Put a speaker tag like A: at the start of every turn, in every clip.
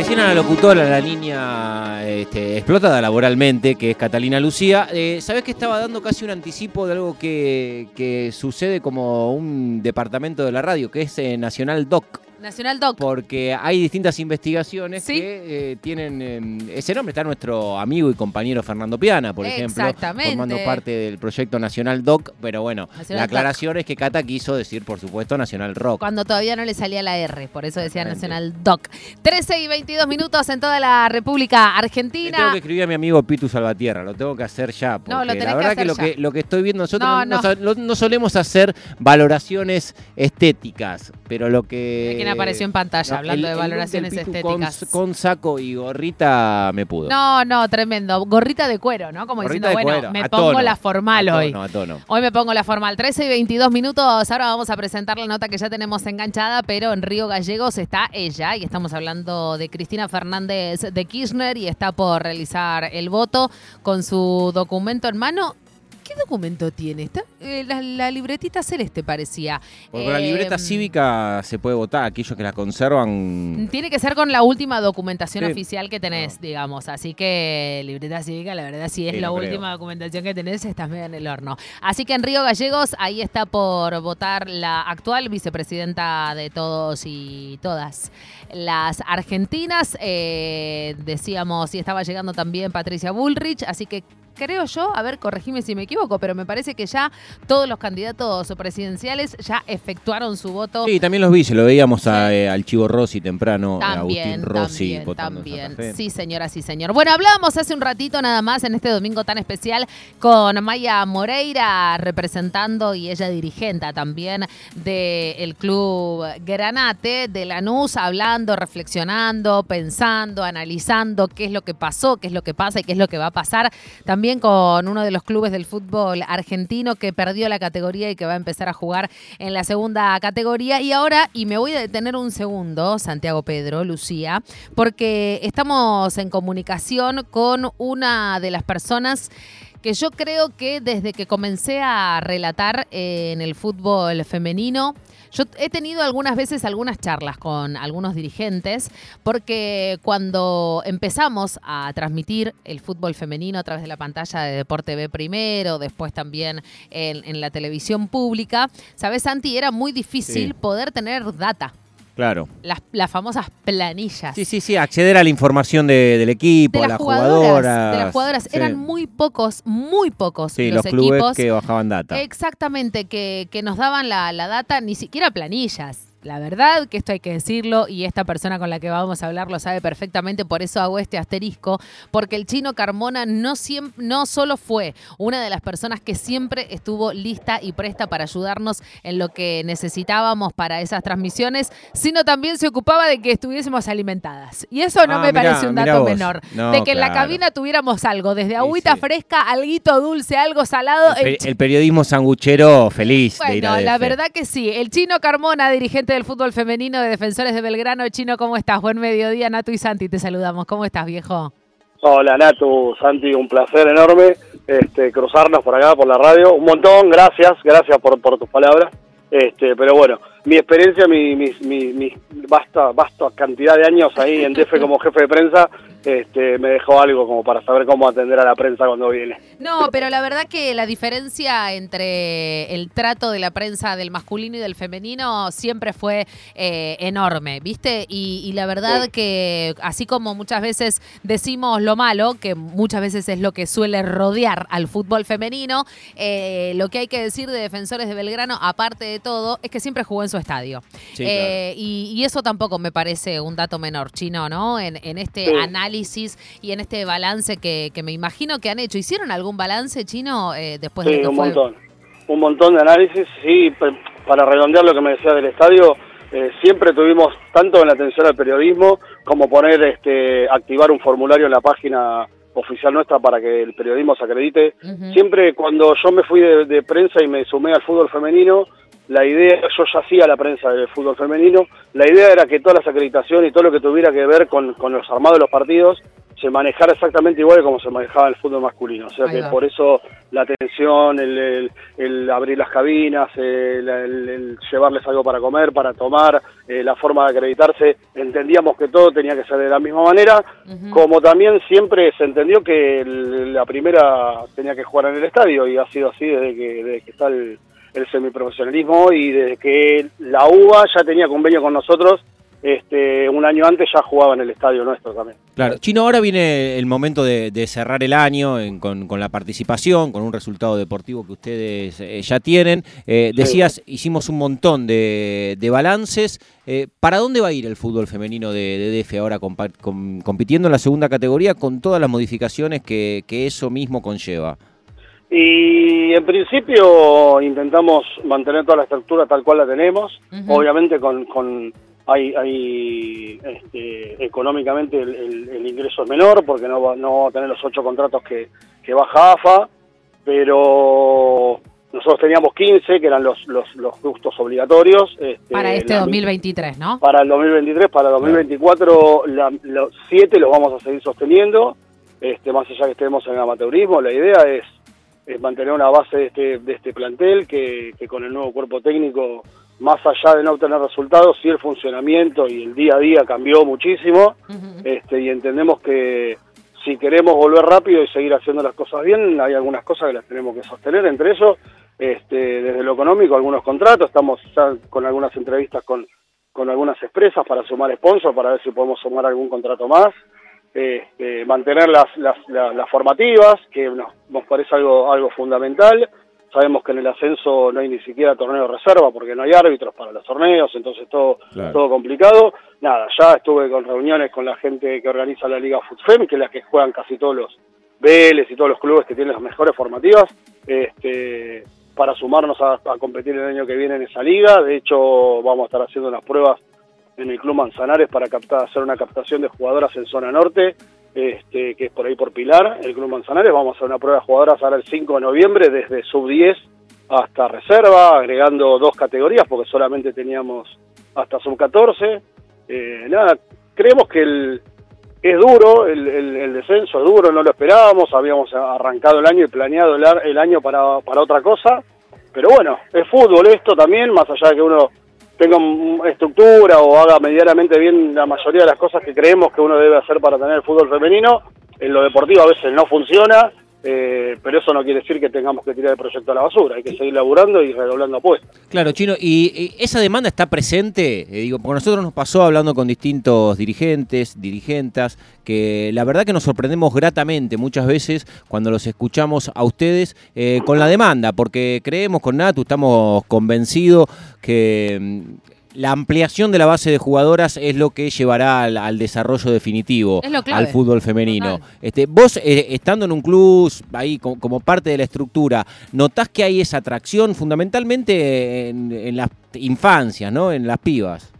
A: recién a la locutora, la niña este, explotada laboralmente, que es Catalina Lucía. Eh, ¿Sabés que estaba dando casi un anticipo de algo que, que sucede como un departamento de la radio, que es eh, Nacional Doc?
B: Nacional Doc.
A: Porque hay distintas investigaciones
B: ¿Sí?
A: que eh, tienen eh, ese nombre. Está nuestro amigo y compañero Fernando Piana, por ejemplo, formando parte del proyecto Nacional Doc. Pero bueno,
B: Nacional
A: la
B: Doc.
A: aclaración es que Cata quiso decir, por supuesto, Nacional Rock.
B: Cuando todavía no le salía la R, por eso decía. Nacional Doc. 13 y 22 minutos en toda la República
A: Le tengo
B: Argentina.
A: que escribir a mi amigo Pitu Salvatierra, lo tengo que hacer ya. Porque
B: No, lo tenés
A: la
B: que
A: verdad
B: hacer
A: que lo,
B: ya.
A: que lo que estoy viendo, nosotros
B: No,
A: no,
B: no.
A: so- no- no solemos hacer valoraciones estéticas, pero lo que.
B: Apareció en pantalla, hablando de valoraciones estéticas.
A: Con, con saco y gorrita me pudo.
B: No, no, tremendo. Gorrita de cuero, ¿no? Como
A: Gorrita
B: diciendo, bueno,
A: cuero,
B: me
A: a
B: pongo
A: tono,
B: la formal
A: a
B: hoy.
A: tono, a tono.
B: Hoy me pongo la formal. 13 y 22 minutos. Ahora vamos a presentar la nota que ya tenemos enganchada, pero en Río Gallegos está ella y estamos hablando de Cristina Fernández de Kirchner y está por realizar el voto con su documento en mano. ¿Qué documento tiene? Está, eh, la, la libretita celeste parecía.
A: Porque la libreta cívica se puede votar, aquellos que la conservan.
B: Tiene que ser con la última documentación
A: Sí.
B: oficial que tenés, digamos. Así que libreta cívica, la verdad, si es
A: Sí,
B: la
A: creo.
B: última documentación que tenés, estás medio en el horno. Así que en Río Gallegos, ahí está por votar la actual vicepresidenta de todos y todas las argentinas. Eh, decíamos, y estaba llegando también Patricia Bullrich, así que creo yo, a ver, corregime si me equivoco, pero me parece que ya todos los candidatos presidenciales ya efectuaron su voto.
A: Sí, también los vi, se lo veíamos a, eh, al Chivo Rossi temprano, a
B: También,
A: Agustín Rossi
B: también,
A: en
B: también. Sí, señora, sí, señor. Bueno, hablábamos hace un ratito nada más en este domingo tan especial con Maya Moreira representando y ella dirigente también del club Granate de Lanús, hablando, reflexionando, pensando, analizando qué es lo que pasó, qué es lo que pasa y qué es lo que va a pasar. También con uno de los clubes del fútbol argentino que perdió la categoría y que va a empezar a jugar en la segunda categoría. Y ahora, y me voy a detener un segundo, Santiago Pedro, Lucía, porque estamos en comunicación con una de las personas que yo creo que desde que comencé a relatar eh, en el fútbol femenino, yo he tenido algunas veces algunas charlas con algunos dirigentes, porque cuando empezamos a transmitir el fútbol femenino a través de la pantalla de Deporte B primero, después también en, en la televisión pública, ¿sabes, Santi? Era muy difícil
A: Sí.
B: poder tener data,
A: Claro.
B: las, las famosas planillas.
A: Sí, sí, sí, acceder a la información de- del equipo,
B: de
A: a
B: las jugadoras,
A: jugadoras.
B: de las jugadoras
A: Sí.
B: eran muy pocos, muy pocos
A: Sí,
B: los,
A: los, clubes
B: equipos
A: que bajaban data.
B: Exactamente, que, que nos daban la, la data, ni siquiera planillas. La verdad que esto hay que decirlo y esta persona con la que vamos a hablar lo sabe perfectamente, por eso hago este asterisco, porque el chino Carmona no, siem- no solo fue una de las personas que siempre estuvo lista y presta para ayudarnos en lo que necesitábamos para esas transmisiones, sino también se ocupaba de que estuviésemos alimentadas. Y eso no
A: Ah,
B: me
A: mirá,
B: parece un dato menor.
A: No,
B: de que en la cabina tuviéramos algo, desde agüita
A: sí.
B: fresca, alguito dulce, algo salado.
A: El,
B: el
A: pe- el periodismo sanguchero feliz de ir a
B: bueno, la verdad que sí. El Chino Carmona, dirigente del fútbol femenino de Defensores de Belgrano. Chino, ¿cómo estás? Buen mediodía, Nato y Santi, te saludamos. ¿Cómo estás, viejo?
C: Hola Natu, Santi, un placer enorme este, cruzarnos por acá por la radio. Un montón, gracias, gracias por, por tus palabras. Este, pero bueno, mi experiencia, mi, mi, mi, mi vasta, vasta cantidad de años ahí en DF como jefe de prensa, este, me dejó algo como para saber cómo atender a la prensa cuando viene.
B: No, pero la verdad que la diferencia entre el trato de la prensa del masculino y del femenino siempre fue eh, enorme, ¿viste? Y, y la verdad
C: Sí.
B: que así como muchas veces decimos lo malo, que muchas veces es lo que suele rodear al fútbol femenino, eh, lo que hay que decir de Defensores de Belgrano, aparte de todo, es que siempre jugó en su estadio.
A: Sí,
B: Eh, y, y eso tampoco me parece un dato menor, chino, ¿no? En, en este
C: Sí.
B: análisis y en este balance que, que me imagino que han hecho. ¿Hicieron algún balance, chino, eh, después de
C: Sí,
B: que
C: un
B: fue?
C: montón. Un montón de análisis. Sí, para redondear lo que me decía del estadio, eh, siempre tuvimos, tanto en la atención al periodismo, como poner, este, activar un formulario en la página oficial nuestra para que el periodismo se acredite. Siempre cuando yo me fui de, de prensa y me sumé al fútbol femenino, la idea, yo ya hacía la prensa del fútbol femenino, la idea era que todas las acreditaciones y todo lo que tuviera que ver con, con los armados de los partidos se manejara exactamente igual como se manejaba el fútbol masculino. O sea que por eso la atención, el, el- el abrir las cabinas, el, llevarles algo para comer, para tomar, eh, la forma de acreditarse, entendíamos que todo tenía que ser de la misma manera, como también siempre se entendió que el- la primera tenía que jugar en el estadio y ha sido así desde que, desde que está el, el semiprofesionalismo y desde que la UBA ya tenía convenio con nosotros, este, un año antes ya jugaba en el estadio nuestro también.
A: Claro, Chino, ahora viene el momento de, de cerrar el año en- con, con la participación, con un resultado deportivo que ustedes eh, ya tienen. Eh, decías, hicimos un montón de, de balances. Eh, ¿Para dónde va a ir el fútbol femenino de, de DF ahora compa- com- compitiendo en la segunda categoría con todas las modificaciones que, que eso mismo conlleva?
C: Y en principio intentamos mantener toda la estructura tal cual la tenemos, obviamente con, con hay, hay este, económicamente el, el- el ingreso es menor porque no va, no va a tener los ocho contratos que, que baja AFA, pero nosotros teníamos 15 que eran los, los, los justos obligatorios. este,
B: Para este
C: la-
B: 2023, ¿no?
C: para el 2023, para el 2024, la- los siete los vamos a seguir sosteniendo, este, más allá que estemos en el amateurismo, la idea es, es mantener una base de este, de este plantel que, que con el nuevo cuerpo técnico, más allá de no obtener resultados, sí el funcionamiento y el día a día cambió muchísimo, este, y entendemos que si queremos volver rápido y seguir haciendo las cosas bien, hay algunas cosas que las tenemos que sostener, entre eso, este, desde lo económico, algunos contratos, estamos ya con algunas entrevistas con, con algunas empresas para sumar sponsor, para ver si podemos sumar algún contrato más, este, mantener las, las, las, las formativas, que nos, nos parece algo, algo fundamental, sabemos que en el ascenso no hay ni siquiera torneo de reserva porque no hay árbitros para los torneos, entonces todo,
A: Claro.
C: todo complicado. Nada, ya estuve con reuniones con la gente que organiza la Liga FUTFEM, que es la que juegan casi todos los Vélez y todos los clubes que tienen las mejores formativas, este, para sumarnos a, a competir el año que viene en esa liga. De hecho, vamos a estar haciendo unas pruebas en el Club Manzanares para captar, hacer una captación de jugadoras en zona norte, este, que es por ahí por Pilar, el Club Manzanares. Vamos a hacer una prueba de jugadoras ahora el 5 de noviembre, desde sub 10 hasta reserva, agregando dos categorías, porque solamente teníamos hasta sub 14. Eh, nada, creemos que el, es duro, el, descenso es duro, no lo esperábamos, habíamos arrancado el año y planeado el, el año para, para otra cosa, pero bueno, es fútbol esto también, más allá de que uno tenga estructura o haga medianamente bien la mayoría de las cosas que creemos que uno debe hacer para tener el fútbol femenino, en lo deportivo a veces no funciona, eh, pero eso no quiere decir que tengamos que tirar el proyecto a la basura, hay que seguir laburando y redoblando apuestas.
A: Claro, Chino, y, esa demanda está presente, eh, digo, porque nosotros nos pasó hablando con distintos dirigentes, dirigentas, que la verdad que nos sorprendemos gratamente muchas veces cuando los escuchamos a ustedes eh, con la demanda, porque creemos con Natu, estamos convencidos que mm, la ampliación de la base de jugadoras es lo que llevará al, al desarrollo definitivo al fútbol femenino.
B: Total.
A: Este, vos, eh, estando en un club ahí co- como, parte de la estructura, ¿notás que hay esa atracción fundamentalmente en, en las infancias, ¿no? En las pibas.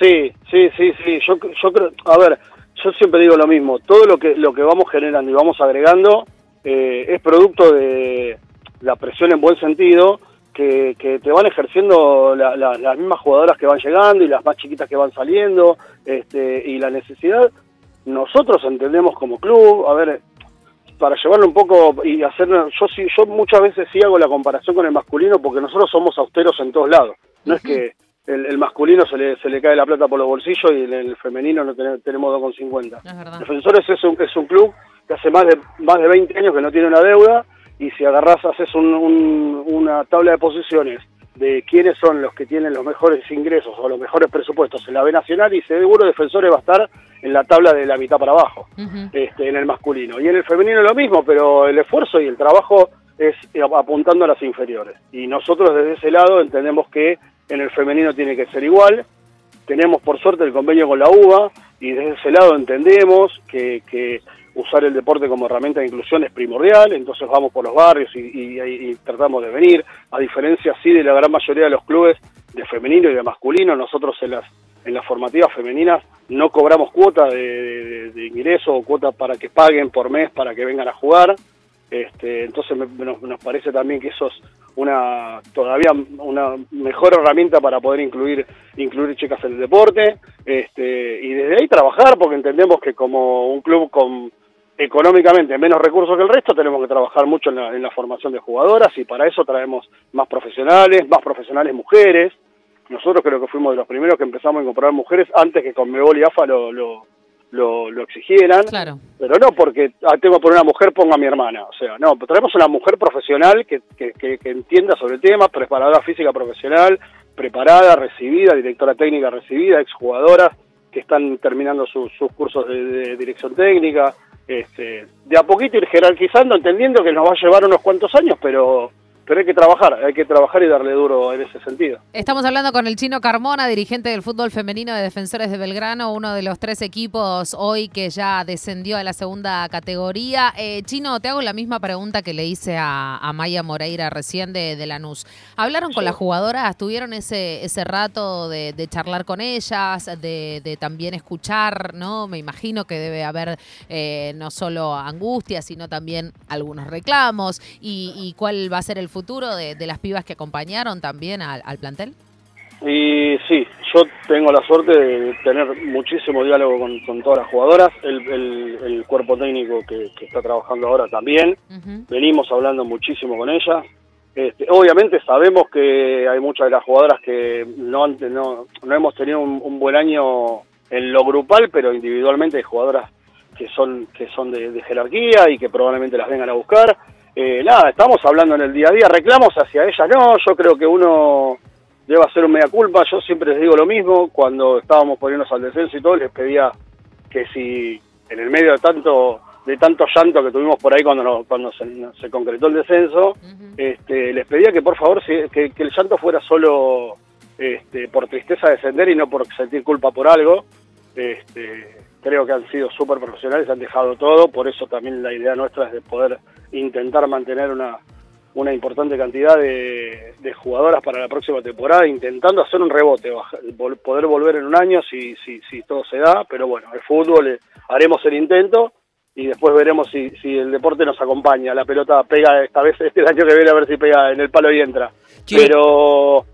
C: Sí, sí, sí, sí. Yo, yo creo, a ver, yo siempre digo lo mismo. Todo lo que lo que vamos generando y vamos agregando eh, es producto de la presión en buen sentido que, que te van ejerciendo la- la- las mismas jugadoras que van llegando y las más chiquitas que van saliendo este, y la necesidad. Nosotros entendemos como club, a ver, para llevarlo un poco y hacer, yo sí, yo muchas veces sí hago la comparación con el masculino porque nosotros somos austeros en todos lados. No es que el, el masculino se le, se le cae la plata por los bolsillos y el femenino no tenemos, tenemos 2,50.
B: Es verdad.
C: Defensores es un, es un club que hace más de más de 20 años que no tiene una deuda y si agarrás, haces un- un- una tabla de posiciones de quiénes son los que tienen los mejores ingresos o los mejores presupuestos en la B Nacional y seguro Defensores va a estar en la tabla de la mitad para abajo este, en el masculino. Y en el femenino lo mismo, pero el esfuerzo y el trabajo es eh, apuntando a las inferiores. Y nosotros desde ese lado entendemos que en el femenino tiene que ser igual. Tenemos por suerte el convenio con la UBA y desde ese lado entendemos que, que usar el deporte como herramienta de inclusión es primordial, entonces vamos por los barrios y, tratamos de venir, a diferencia sí de la gran mayoría de los clubes de femenino y de masculino, nosotros en las en las formativas femeninas no cobramos cuota de ingreso o cuota para que paguen por mes para que vengan a jugar. Este, entonces me- nos, nos parece también que eso es una todavía una mejor herramienta para poder incluir incluir chicas en el deporte este, y desde ahí trabajar porque entendemos que como un club con económicamente menos recursos que el resto tenemos que trabajar mucho en la, en la formación de jugadoras y para eso traemos más profesionales más profesionales mujeres nosotros creo que fuimos de los primeros que empezamos a incorporar mujeres antes que con Mebol y AFA lo, lo, lo, exigieran.
B: Claro.
C: Pero no porque ah, tengo que poner una mujer, ponga a mi hermana. O sea, no, traemos una mujer profesional que, que, que, entienda sobre el tema, preparadora física profesional, preparada, recibida, directora técnica recibida, exjugadoras que están terminando sus cursos de, dirección técnica. Este, de a poquito ir jerarquizando, entendiendo que nos va a llevar unos cuantos años, pero pero hay que trabajar, hay que trabajar y darle duro en ese sentido.
B: Estamos hablando con el chino Carmona, dirigente del fútbol femenino de Defensores de Belgrano, uno de los tres equipos hoy que ya descendió a la segunda categoría. Eh, chino, te hago la misma pregunta que le hice a, Maya Moreira recién de, de Lanús. ¿Hablaron con las jugadoras? ¿Tuvieron ese, ese rato de, charlar con ellas, de, también escuchar, ¿no? Me imagino que debe haber eh, no solo angustia, sino también algunos reclamos. Y, y cuál va a ser el futuro de, las pibas que acompañaron también al, plantel?
C: Y sí, yo tengo la suerte de tener muchísimo diálogo con, todas las jugadoras, el, cuerpo técnico que, está trabajando ahora también, venimos hablando muchísimo con ellas. Este, obviamente sabemos que hay muchas de las jugadoras que no, no, no hemos tenido un, buen año en lo grupal, pero individualmente hay jugadoras que son, que son de jerarquía y que probablemente las vengan a buscar eh, nada, estamos hablando en el día a día, reclamos hacia ella, no, yo creo que uno debe hacer un media culpa, yo siempre les digo lo mismo, cuando estábamos poniéndonos al descenso y todo, les pedía que si en el medio de tanto de tanto llanto que tuvimos por ahí cuando cuando se, concretó el descenso, este, les pedía que por favor que, que, el llanto fuera solo este, por tristeza de descender y no por sentir culpa por algo. Este, creo que han sido súper profesionales, han dejado todo, por eso también la idea nuestra es de poder intentar mantener una, una importante cantidad de, jugadoras para la próxima temporada, intentando hacer un rebote, poder volver en un año si, si, si todo se da, pero bueno, el fútbol eh, haremos el intento y después veremos si, si el deporte nos acompaña. La pelota pega esta vez, este año que viene a ver si pega en el palo y entra. Pero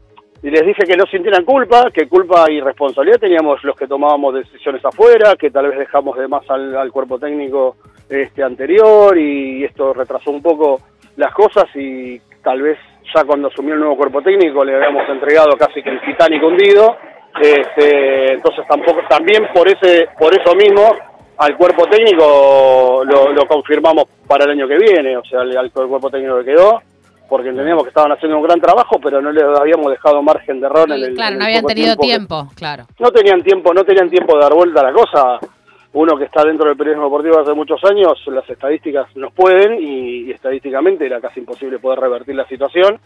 C: y les dije que no sintieran culpa, que culpa y responsabilidad teníamos los que tomábamos decisiones afuera, que tal vez dejamos de más al, cuerpo técnico este anterior y esto retrasó un poco las cosas y tal vez ya cuando asumió el nuevo cuerpo técnico le habíamos entregado casi que el Titanic hundido, este, entonces tampoco también por ese por eso mismo al cuerpo técnico lo, confirmamos para el año que viene, o sea, al cuerpo técnico que quedó porque entendíamos que estaban haciendo un gran trabajo, pero no les habíamos dejado margen de error en el
B: Claro, no habían tenido tiempo, claro.
C: No tenían tiempo, no tenían tiempo de dar vuelta a la cosa. Uno que está dentro del periodismo deportivo hace muchos años, las estadísticas nos pueden y, estadísticamente era casi imposible poder revertir la situación.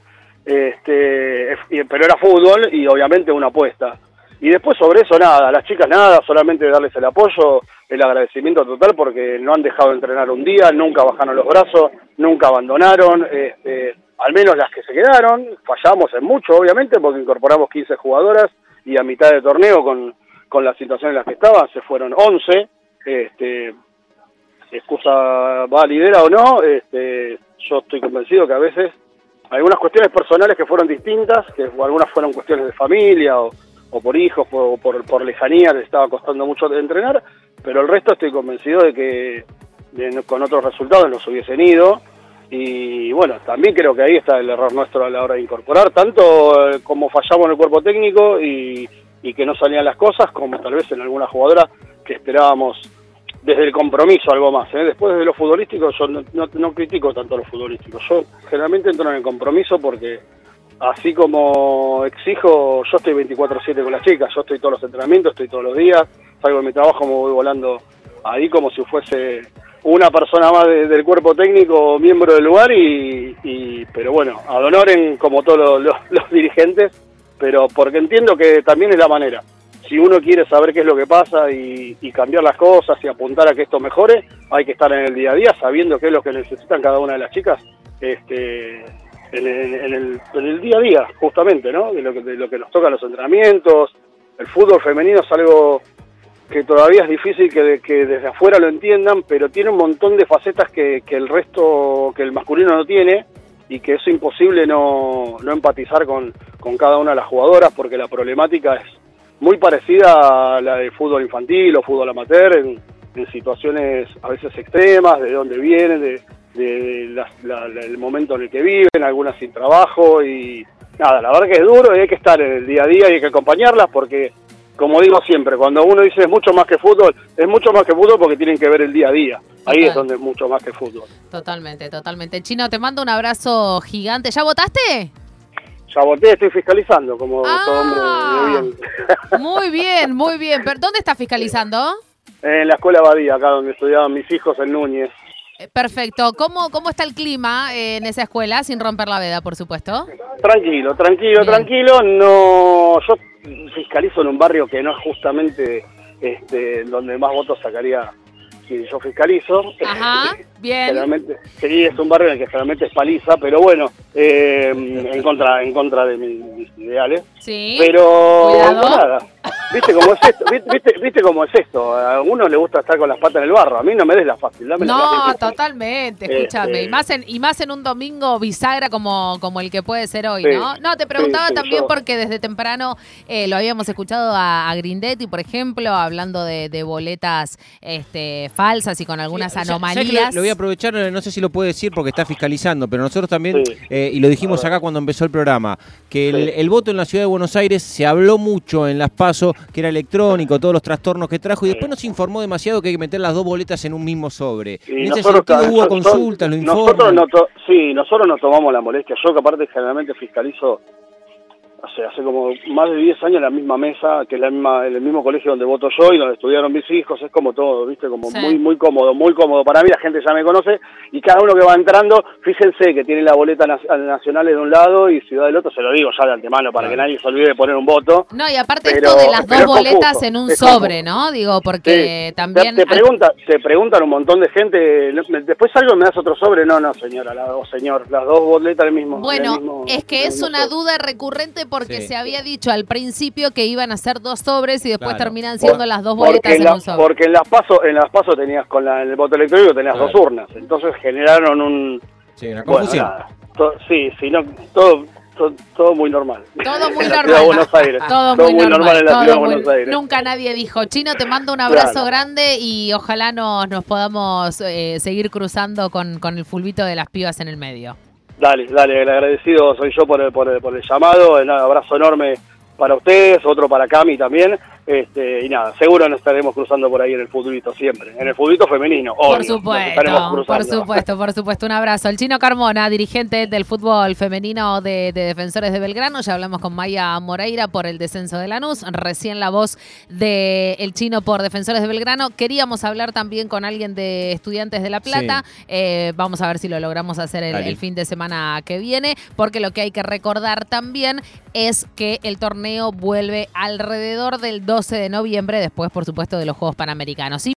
C: Este, pero era fútbol y obviamente una apuesta. Y después sobre eso nada, las chicas nada, solamente darles el apoyo, el agradecimiento total porque no han dejado de entrenar un día, nunca bajaron los brazos, nunca abandonaron. Este, al menos las que se quedaron, fallamos en mucho obviamente porque incorporamos 15 jugadoras y a mitad de torneo con, con la situación en la que estaban se fueron 11, este, excusa válida o no, este, yo estoy convencido que a veces algunas cuestiones personales que fueron distintas, que algunas fueron cuestiones de familia o, por hijos o por, lejanía les estaba costando mucho de entrenar, pero el resto estoy convencido de que con otros resultados nos hubiesen ido y bueno, también creo que ahí está el error nuestro a la hora de incorporar, tanto eh, como fallamos en el cuerpo técnico y, que no salían las cosas, como tal vez en alguna jugadora que esperábamos desde el compromiso algo más. ¿eh? Después de lo futbolístico, yo no, critico tanto lo futbolístico. Yo generalmente entro en el compromiso porque así como exijo, yo estoy 24/7 con las chicas, yo estoy todos los entrenamientos, estoy todos los días, salgo de mi trabajo, me voy volando ahí como si fuese una persona más del cuerpo técnico, miembro del lugar, y, pero bueno, ad honoren como todos los, dirigentes, pero porque entiendo que también es la manera. Si uno quiere saber qué es lo que pasa y, cambiar las cosas y apuntar a que esto mejore, hay que estar en el día a día sabiendo qué es lo que necesitan cada una de las chicas este, en, el, en el día a día, justamente, ¿no? De lo, que, de lo que nos toca los entrenamientos. El fútbol femenino es algo que todavía es difícil que, que, desde afuera lo entiendan, pero tiene un montón de facetas que, que, el resto, que el masculino no tiene, y que es imposible no, no empatizar con, con cada una de las jugadoras porque la problemática es muy parecida a la de fútbol infantil o fútbol amateur en, en situaciones a veces extremas, de dónde vienen, de, de la- el momento en el que viven, algunas sin trabajo y nada, la verdad que es duro y hay que estar en el día a día y hay que acompañarlas porque, como digo siempre, cuando uno dice es mucho más que fútbol, es mucho más que fútbol porque tienen que ver el día a día. Ahí
B: Total.
C: es donde es mucho más que fútbol.
B: Totalmente, totalmente. Chino, te mando un abrazo gigante. ¿Ya votaste?
C: Ya voté, estoy fiscalizando como todo hombre
B: Ah.
C: de bien.
B: Muy bien, muy bien. Pero, ¿Dónde estás fiscalizando?
C: en la escuela Badía, acá donde estudiaban mis hijos en Núñez.
B: Eh, Perfecto. ¿Cómo, ¿Cómo está el clima eh, en esa escuela? Sin romper la veda, por supuesto.
C: Tranquilo, tranquilo,
B: Bien.
C: tranquilo. No, yo fiscalizo en un barrio que no es justamente este, donde más votos sacaría si yo fiscalizo.
B: Ajá, bien.
C: Generalmente, sí, es un barrio en el que generalmente es paliza, pero bueno, eh, en contra, en contra de mis, ideales.
B: Sí.
C: Pero
B: Cuidado.
C: nada, ¿viste cómo es esto? ¿Viste, viste, viste cómo es esto? A uno le gusta estar con las patas en el barro, a mí no me des la fácil, dame la
B: No,
C: fácil.
B: totalmente, escúchame.
C: Este-
B: Y, más en, y más en un domingo bisagra como, como el que puede ser hoy,
C: Sí,
B: ¿no? No, te preguntaba
C: sí, sí,
B: también
C: yo-
B: porque desde temprano eh, lo habíamos escuchado a, a Grindetti, por ejemplo, hablando de, de boletas este, falsas y con algunas anomalías.
A: Lo voy a aprovechar, no sé si lo puede decir porque está fiscalizando, pero nosotros también,
C: Sí.
A: eh, y lo dijimos acá cuando empezó el programa, que el,
C: Sí.
A: el voto en la ciudad de Buenos Aires se habló mucho en las PASO, que era electrónico, todos los trastornos que trajo, y después nos informó demasiado que hay que meter las dos boletas en un mismo sobre.
C: Y
A: en ese
C: nosotros,
A: sentido hubo consultas, lo
C: nosotros
A: informan.
C: no to- sí, nosotros nos tomamos la molestia. Yo que aparte generalmente fiscalizo hace, hace como más de 10 años en la misma mesa, que es la misma, el mismo colegio donde voto yo y donde estudiaron mis hijos, es como todo, viste, como
B: Sí.
C: muy muy cómodo, muy cómodo para mí, la gente ya me conoce y cada uno que va entrando, fíjense que tiene la boleta na- nacional de un lado y ciudad del otro, se lo digo ya de antemano para que nadie se olvide de poner un voto.
B: No, y aparte
C: Pero-
B: esto de las dos boletas
C: confuso,
B: en un sobre. ¿no? Digo, porque
C: Sí.
B: también...
C: Te, te pregunta, te preguntan un montón de gente, después algo me das otro sobre, no, no señora, la, o señor, las dos boletas del mismo.
B: Bueno,
C: del mismo-
B: es que es una duda recurrente porque
A: Sí.
B: se había dicho al principio que iban a ser dos sobres y después
A: Claro.
B: terminan siendo
C: Por-
B: las dos
C: porque
B: boletas
C: en
B: en
C: la-
B: un sobre.
C: Porque en las pasos en las pasos tenías con la, en el voto electrónico tenías
A: Claro.
C: dos urnas, entonces generaron un
A: Sí, una
C: bueno,
A: confusión.
C: to- sí, sí, no, todo, to- todo muy normal.
B: Todo muy
C: En la
B: normal.
C: ciudad de Buenos Aires.
B: Todo, muy normal.
C: en la ciudad de
B: muy-
C: Buenos Aires.
B: Nunca nadie dijo, Chino, te mando un abrazo
C: Claro.
B: grande y ojalá nos, nos podamos eh, seguir cruzando con, con el fulbito de las pibas en el medio.
C: Dale, dale, el agradecido soy yo por el, por el, por el llamado, un abrazo enorme para ustedes, otro para Cami también, este, y nada, seguro nos estaremos cruzando por ahí en el futbolito siempre, en el futbolito femenino,
B: Por
C: obvio,
B: supuesto, por supuesto, por supuesto. Un abrazo. El Chino Carmona, dirigente del fútbol femenino de, de Defensores de Belgrano. Ya hablamos con Maya Moreira por el descenso de Lanús. Recién la voz de El Chino por Defensores de Belgrano. Queríamos hablar también con alguien de Estudiantes de La Plata. Eh, vamos a ver si lo logramos hacer el, fin de semana que viene, porque lo que hay que recordar también es que el torneo vuelve alrededor del 12 de noviembre, después, por supuesto, de los Juegos Panamericanos.